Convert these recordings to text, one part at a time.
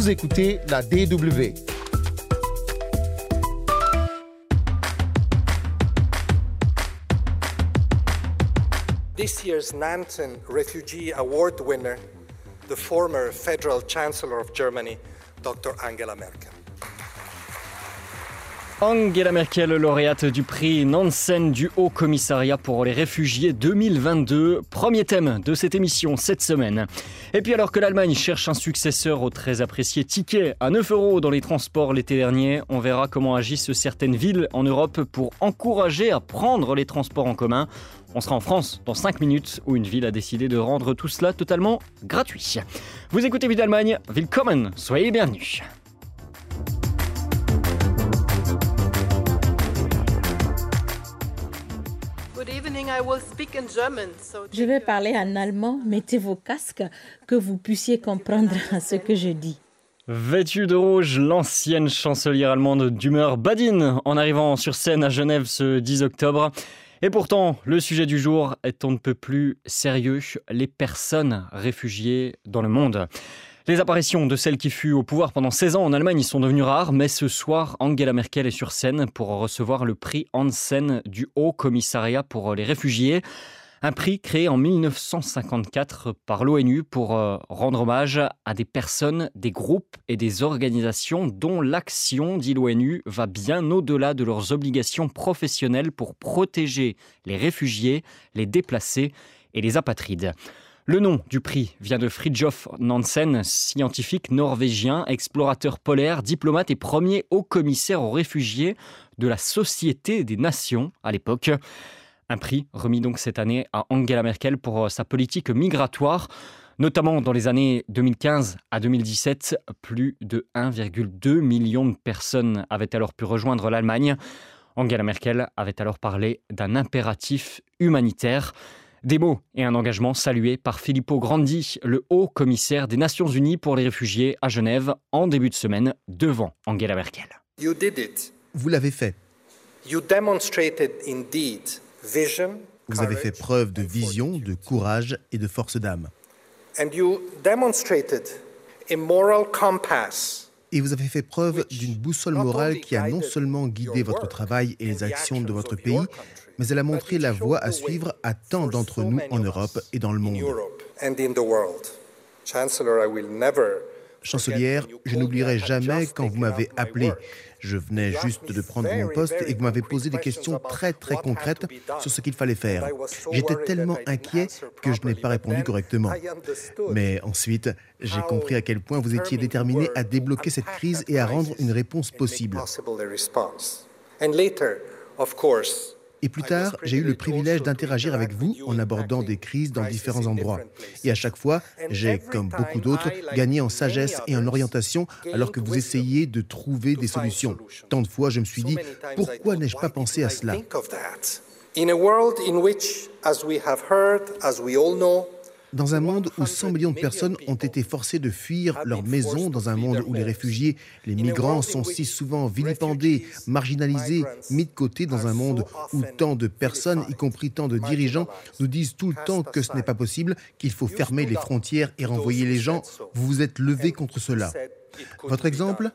Vous écoutez la DW. This year's Nansen Refugee Award winner, the former Federal Chancellor of Germany, Dr. Angela Merkel. Angela Merkel, lauréate du prix Nansen du Haut Commissariat pour les réfugiés 2022. Premier thème de cette émission cette semaine. Et puis alors que l'Allemagne cherche un successeur au très apprécié ticket à 9 euros dans les transports l'été dernier, on verra comment agissent certaines villes en Europe pour encourager à prendre les transports en commun. On sera en France dans 5 minutes où une ville a décidé de rendre tout cela totalement gratuit. Vous écoutez Ville d'Allemagne, Willkommen, soyez bienvenus. Je vais parler en allemand. Mettez vos casques que vous puissiez comprendre ce que je dis. Vêtue de rouge, l'ancienne chancelière allemande d'humeur badine en arrivant sur scène à Genève ce 10 octobre. Et pourtant, le sujet du jour est on ne peut plus sérieux, les personnes réfugiées dans le monde. Les apparitions de celle qui fut au pouvoir pendant 16 ans en Allemagne sont devenues rares, mais ce soir, Angela Merkel est sur scène pour recevoir le prix Hansen du Haut Commissariat pour les réfugiés. Un prix créé en 1954 par l'ONU pour euh, rendre hommage à des personnes, des groupes et des organisations dont l'action, dit l'ONU, va bien au-delà de leurs obligations professionnelles pour protéger les réfugiés, les déplacés et les apatrides. Le nom du prix vient de Fridtjof Nansen, scientifique norvégien, explorateur polaire, diplomate et premier haut commissaire aux réfugiés de la Société des Nations à l'époque. Un prix remis donc cette année à Angela Merkel pour sa politique migratoire. Notamment dans les années 2015 à 2017, plus de 1,2 million de personnes avaient alors pu rejoindre l'Allemagne. Angela Merkel avait alors parlé d'un impératif humanitaire. Des mots et un engagement salués par Filippo Grandi, le haut commissaire des Nations Unies pour les réfugiés à Genève en début de semaine devant Angela Merkel. Vous l'avez fait. Vous avez fait preuve de vision, de courage et de force d'âme. Et vous avez fait preuve d'une boussole morale qui a non seulement guidé votre travail et les actions de votre pays, mais elle a montré la voie à suivre à tant d'entre nous en Europe et dans le monde. Chancelière, je n'oublierai jamais quand vous m'avez appelé. Je venais juste de prendre mon poste et vous m'avez posé des questions très très concrètes sur ce qu'il fallait faire. J'étais tellement inquiet que je n'ai pas répondu correctement. Mais ensuite, j'ai compris à quel point vous étiez déterminé à débloquer cette crise et à rendre une réponse possible. Et plus tard, j'ai eu le privilège d'interagir avec vous en abordant des crises dans différents endroits. Et à chaque fois, j'ai, comme beaucoup d'autres, gagné en sagesse et en orientation alors que vous essayiez de trouver des solutions. Tant de fois, je me suis dit, pourquoi n'ai-je pas pensé à cela? Dans un monde où 100 millions de personnes ont été forcées de fuir leur maison, dans un monde où les réfugiés, les migrants sont si souvent vilipendés, marginalisés, mis de côté, dans un monde où tant de personnes, y compris tant de dirigeants, nous disent tout le temps que ce n'est pas possible, qu'il faut fermer les frontières et renvoyer les gens, vous vous êtes levé contre cela. Votre exemple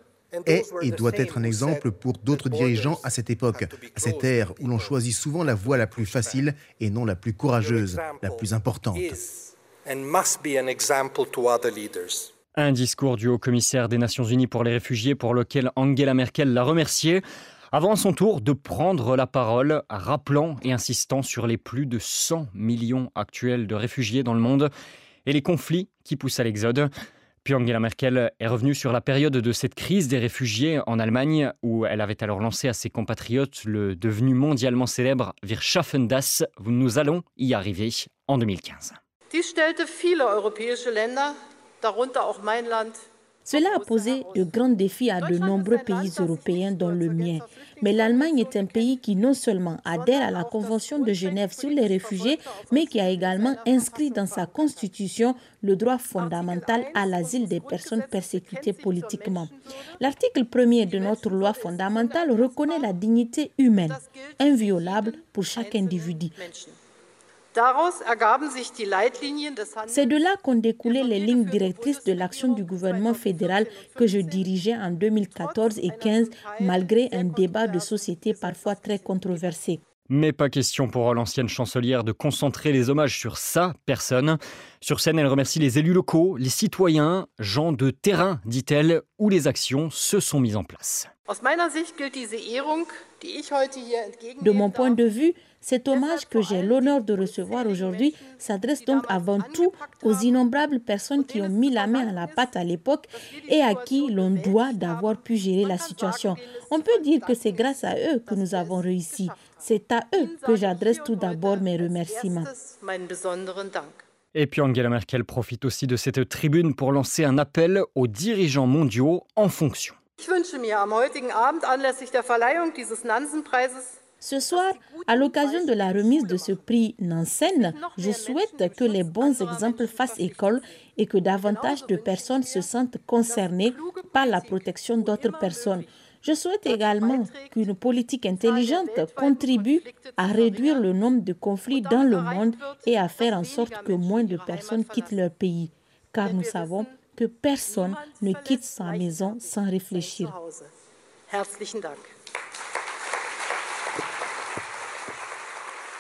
est et doit être un exemple pour d'autres dirigeants à cette époque, à cette ère où l'on choisit souvent la voie la plus facile et non la plus courageuse, la plus importante. Un discours du haut-commissaire des Nations Unies pour les réfugiés pour lequel Angela Merkel l'a remercié, avant son tour de prendre la parole, rappelant et insistant sur les plus de 100 millions actuels de réfugiés dans le monde et les conflits qui poussent à l'exode. Puis Angela Merkel est revenue sur la période de cette crise des réfugiés en Allemagne, où elle avait alors lancé à ses compatriotes le devenu mondialement célèbre Wir schaffen das, nous allons y arriver en 2015. Cela a posé de grands défis à de nombreux pays européens, dont le mien. Mais l'Allemagne est un pays qui non seulement adhère à la Convention de Genève sur les réfugiés, mais qui a également inscrit dans sa constitution le droit fondamental à l'asile des personnes persécutées politiquement. L'article 1er de notre loi fondamentale reconnaît la dignité humaine, inviolable pour chaque individu. C'est de là qu'ont découlé les lignes directrices de l'action du gouvernement fédéral que je dirigeais en 2014 et 2015, malgré un débat de société parfois très controversé. Mais pas question pour l'ancienne chancelière de concentrer les hommages sur sa personne. Sur scène, elle remercie les élus locaux, les citoyens, gens de terrain, dit-elle, où les actions se sont mises en place. De mon point de vue, cet hommage que j'ai l'honneur de recevoir aujourd'hui s'adresse donc avant tout aux innombrables personnes qui ont mis la main à la pâte à l'époque et à qui l'on doit d'avoir pu gérer la situation. On peut dire que c'est grâce à eux que nous avons réussi. C'est à eux que j'adresse tout d'abord mes remerciements. Et puis Angela Merkel profite aussi de cette tribune pour lancer un appel aux dirigeants mondiaux en fonction. Ce soir, à l'occasion de la remise de ce prix Nansen, je souhaite que les bons exemples fassent école et que davantage de personnes se sentent concernées par la protection d'autres personnes. Je souhaite également qu'une politique intelligente contribue à réduire le nombre de conflits dans le monde et à faire en sorte que moins de personnes quittent leur pays, car nous savons que personne ne quitte sa maison sans réfléchir.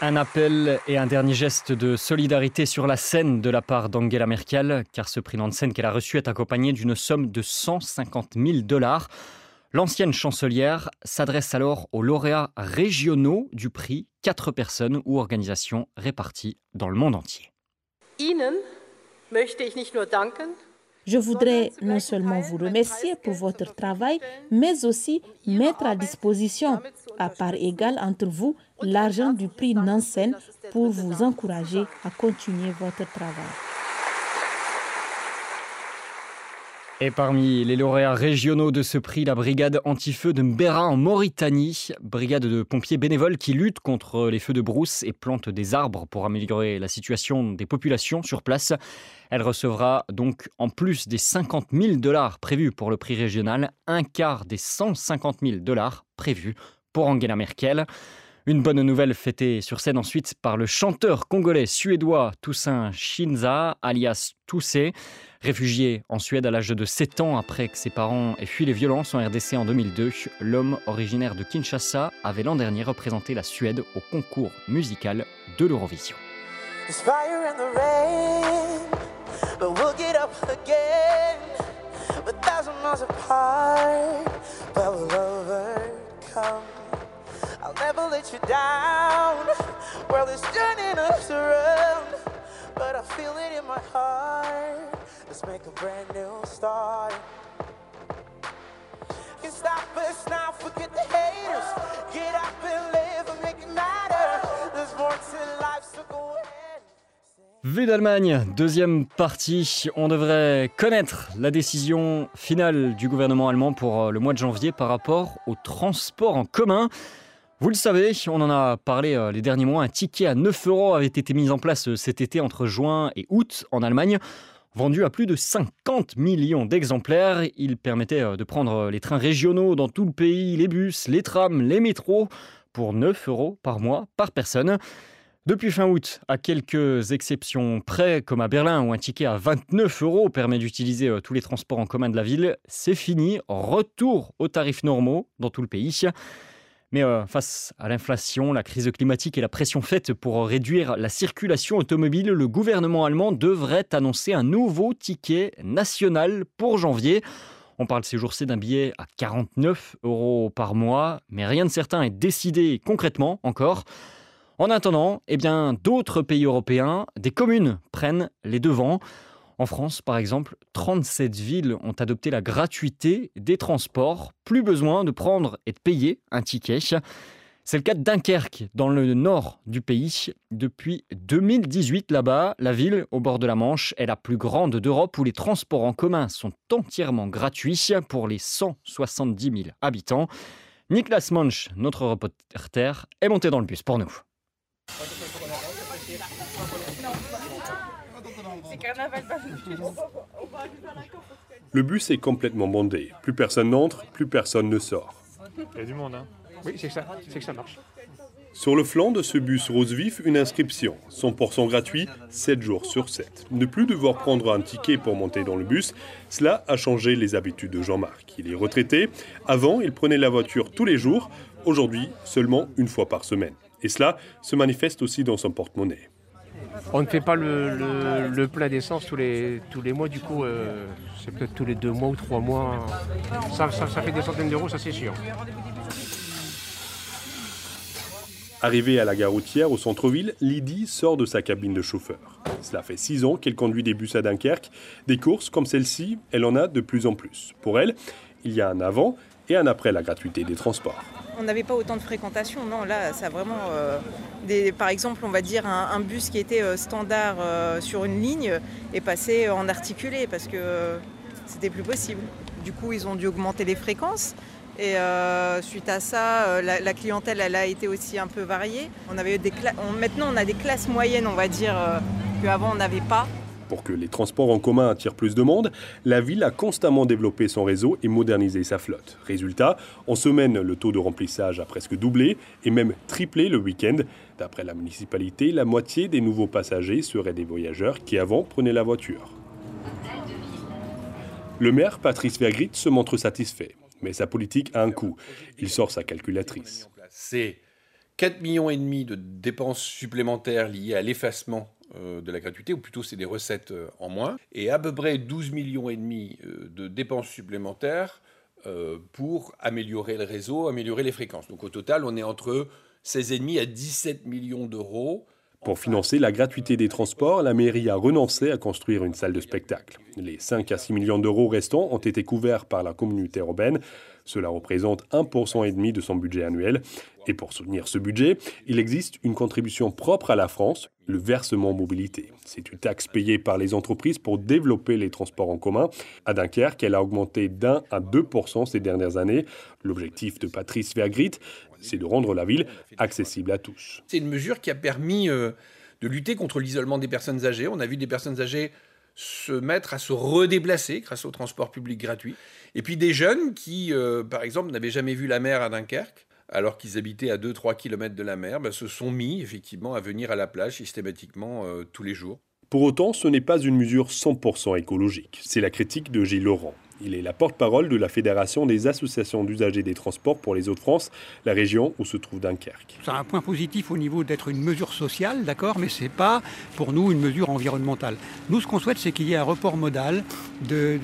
Un appel et un dernier geste de solidarité sur la scène de la part d'Angela Merkel, car ce prix Nansen qu'elle a reçu est accompagné d'une somme de 150 000 dollars. L'ancienne chancelière s'adresse alors aux lauréats régionaux du prix, quatre personnes ou organisations réparties dans le monde entier. Je voudrais non seulement vous remercier pour votre travail, mais aussi mettre à disposition, à part égale entre vous, l'argent du prix Nansen pour vous encourager à continuer votre travail. Et parmi les lauréats régionaux de ce prix, la brigade anti-feu de Mbera en Mauritanie, brigade de pompiers bénévoles qui lutte contre les feux de brousse et plante des arbres pour améliorer la situation des populations sur place. Elle recevra donc, en plus des 50 000 dollars prévus pour le prix régional, un quart des 150 000 dollars prévus pour Angela Merkel. Une bonne nouvelle fêtée sur scène ensuite par le chanteur congolais suédois Toussaint Shinza, alias Toussé. Réfugié en Suède à l'âge de 7 ans après que ses parents aient fui les violences en RDC en 2002, l'homme originaire de Kinshasa avait l'an dernier représenté la Suède au concours musical de l'Eurovision. Never let you down. World is turning us around, but I feel it in my heart. Let's make a brand new start. Can stop us now, forget the haters. Get up and live and make it matter. There's more to life, so go ahead. Vue d'Allemagne, deuxième partie. On devrait connaître la décision finale du gouvernement allemand pour euh, le mois de janvier par rapport au transport en commun. Vous le savez, on en a parlé euh, les derniers mois, un ticket à 9 euros avait été mis en place euh, cet été entre juin et août en Allemagne. Vendu à plus de 50 millions d'exemplaires, il permettait euh, de prendre les trains régionaux dans tout le pays, les bus, les trams, les métros, pour 9 euros par mois par personne. Depuis fin août, à quelques exceptions près, comme à Berlin où un ticket à 29 euros permet d'utiliser tous les transports en commun de la ville, c'est fini. Retour aux tarifs normaux dans tout le pays. Mais euh, face à l'inflation, la crise climatique et la pression faite pour réduire la circulation automobile, le gouvernement allemand devrait annoncer un nouveau ticket national pour janvier. On parle ces jours-ci d'un billet à 49 euros par mois, mais rien de certain est décidé concrètement encore. En attendant, eh d'autres pays européens, des communes prennent les devants. En France, par exemple, 37 villes ont adopté la gratuité des transports. Plus besoin de prendre et de payer un ticket. C'est le cas de Dunkerque, dans le nord du pays. Depuis 2018, là-bas, la ville, au bord de la Manche, est la plus grande d'Europe où les transports en commun sont entièrement gratuits pour les 170 000 habitants. Niklas Munch, notre reporter, est monté dans le bus pour nous. Le bus est complètement bondé. Plus personne n'entre, plus personne ne sort. Il y a du monde, hein Oui, c'est que ça, c'est que ça marche. Sur le flanc de ce bus rose vif, une inscription, 100% gratuit, 7 jours sur 7. Ne plus devoir prendre un ticket pour monter dans le bus, cela a changé les habitudes de Jean-Marc. Il est retraité. Avant, il prenait la voiture tous les jours. Aujourd'hui, seulement une fois par semaine. Et cela se manifeste aussi dans son porte-monnaie. On ne fait pas le, le, plein d'essence tous les, tous les mois, du coup, euh, c'est peut-être tous les deux mois ou trois mois. Ça, ça, ça fait des centaines d'euros, ça c'est sûr. Arrivée à la gare routière au centre-ville, Lydie sort de sa cabine de chauffeur. Cela fait six ans qu'elle conduit des bus à Dunkerque. Des courses comme celle-ci, elle en a de plus en plus. Pour elle, il y a un avant et un après la gratuité des transports. On n'avait pas autant de fréquentation. Non, là, ça vraiment. Euh, par exemple, on va dire un, bus qui était euh, standard euh, sur une ligne est passé en articulé parce que c'était plus possible. Du coup, ils ont dû augmenter les fréquences. Et suite à ça, la, clientèle a été aussi un peu variée. On avait des maintenant, on a des classes moyennes, on va dire, qu'avant on n'avait pas. Pour que les transports en commun attirent plus de monde, la ville a constamment développé son réseau et modernisé sa flotte. Résultat, en semaine, le taux de remplissage a presque doublé et même triplé le week-end. D'après la municipalité, la moitié des nouveaux passagers seraient des voyageurs qui avant prenaient la voiture. Le maire, Patrice Vergrit, se montre satisfait. Mais sa politique a un coût. Il sort sa calculatrice. C'est 4,5 millions de dépenses supplémentaires liées à l'effacement de la gratuité, ou plutôt c'est des recettes euh, en moins, et à peu près 12 millions et demi euh, de dépenses supplémentaires pour améliorer le réseau, améliorer les fréquences. Donc au total, on est entre 16,5 à 17 millions d'euros pour financer la gratuité des transports, la mairie a renoncé à construire une salle de spectacle. Les 5 à 6 millions d'euros restants ont été couverts par la communauté urbaine. Cela représente 1,5% et demi de son budget annuel. Et pour soutenir ce budget, il existe une contribution propre à la France, le versement mobilité. C'est une taxe payée par les entreprises pour développer les transports en commun. À Dunkerque, elle a augmenté d'un à 2% ces dernières années. L'objectif de Patrice Vergrit, c'est de rendre la ville accessible à tous. C'est une mesure qui a permis euh, de lutter contre l'isolement des personnes âgées. On a vu des personnes âgées se mettre à se redéplacer grâce au transport public gratuit. Et puis des jeunes qui, euh, par exemple, n'avaient jamais vu la mer à Dunkerque, alors qu'ils habitaient à 2-3 km de la mer, ben, se sont mis effectivement à venir à la plage systématiquement euh, tous les jours. Pour autant, ce n'est pas une mesure 100% écologique. C'est la critique de Gilles Laurent. Il est la porte-parole de la Fédération des associations d'usagers des transports pour les Hauts-de-France, la région où se trouve Dunkerque. C'est un point positif au niveau d'être une mesure sociale, d'accord, mais ce n'est pas pour nous une mesure environnementale. Nous, ce qu'on souhaite, c'est qu'il y ait un report modal de,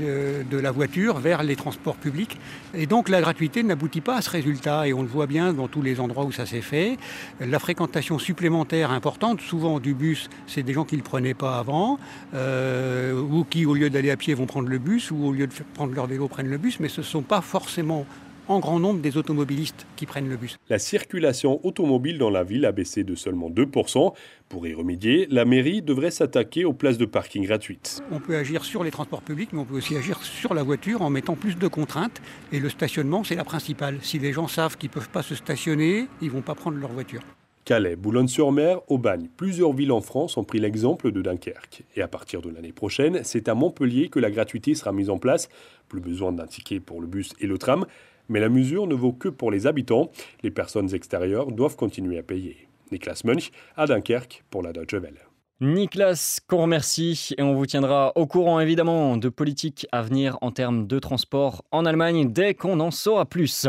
la voiture vers les transports publics. Et donc la gratuité n'aboutit pas à ce résultat, et on le voit bien dans tous les endroits où ça s'est fait. La fréquentation supplémentaire importante, souvent du bus, c'est des gens qui ne le prenaient pas avant, euh, ou qui, au lieu d'aller à pied, vont prendre le bus, ou au lieu de prendre leur vélo prennent le bus, mais ce ne sont pas forcément en grand nombre des automobilistes qui prennent le bus. La circulation automobile dans la ville a baissé de seulement 2%. Pour y remédier, la mairie devrait s'attaquer aux places de parking gratuites. On peut agir sur les transports publics, mais on peut aussi agir sur la voiture en mettant plus de contraintes. Et le stationnement, c'est la principale. Si les gens savent qu'ils ne peuvent pas se stationner, ils ne vont pas prendre leur voiture. Calais, Boulogne-sur-Mer, Aubagne, plusieurs villes en France ont pris l'exemple de Dunkerque. Et à partir de l'année prochaine, c'est à Montpellier que la gratuité sera mise en place. Plus besoin d'un ticket pour le bus et le tram. Mais la mesure ne vaut que pour les habitants. Les personnes extérieures doivent continuer à payer. Niklas Munch à Dunkerque pour la Deutsche Welle. Nicolas, qu'on remercie et on vous tiendra au courant évidemment de politiques à venir en termes de transport en Allemagne dès qu'on en saura plus.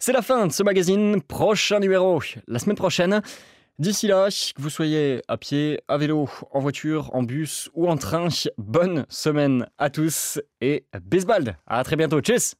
C'est la fin de ce magazine, prochain numéro la semaine prochaine. D'ici là, que vous soyez à pied, à vélo, en voiture, en bus ou en train, bonne semaine à tous et bisbald. À très bientôt. Tchuss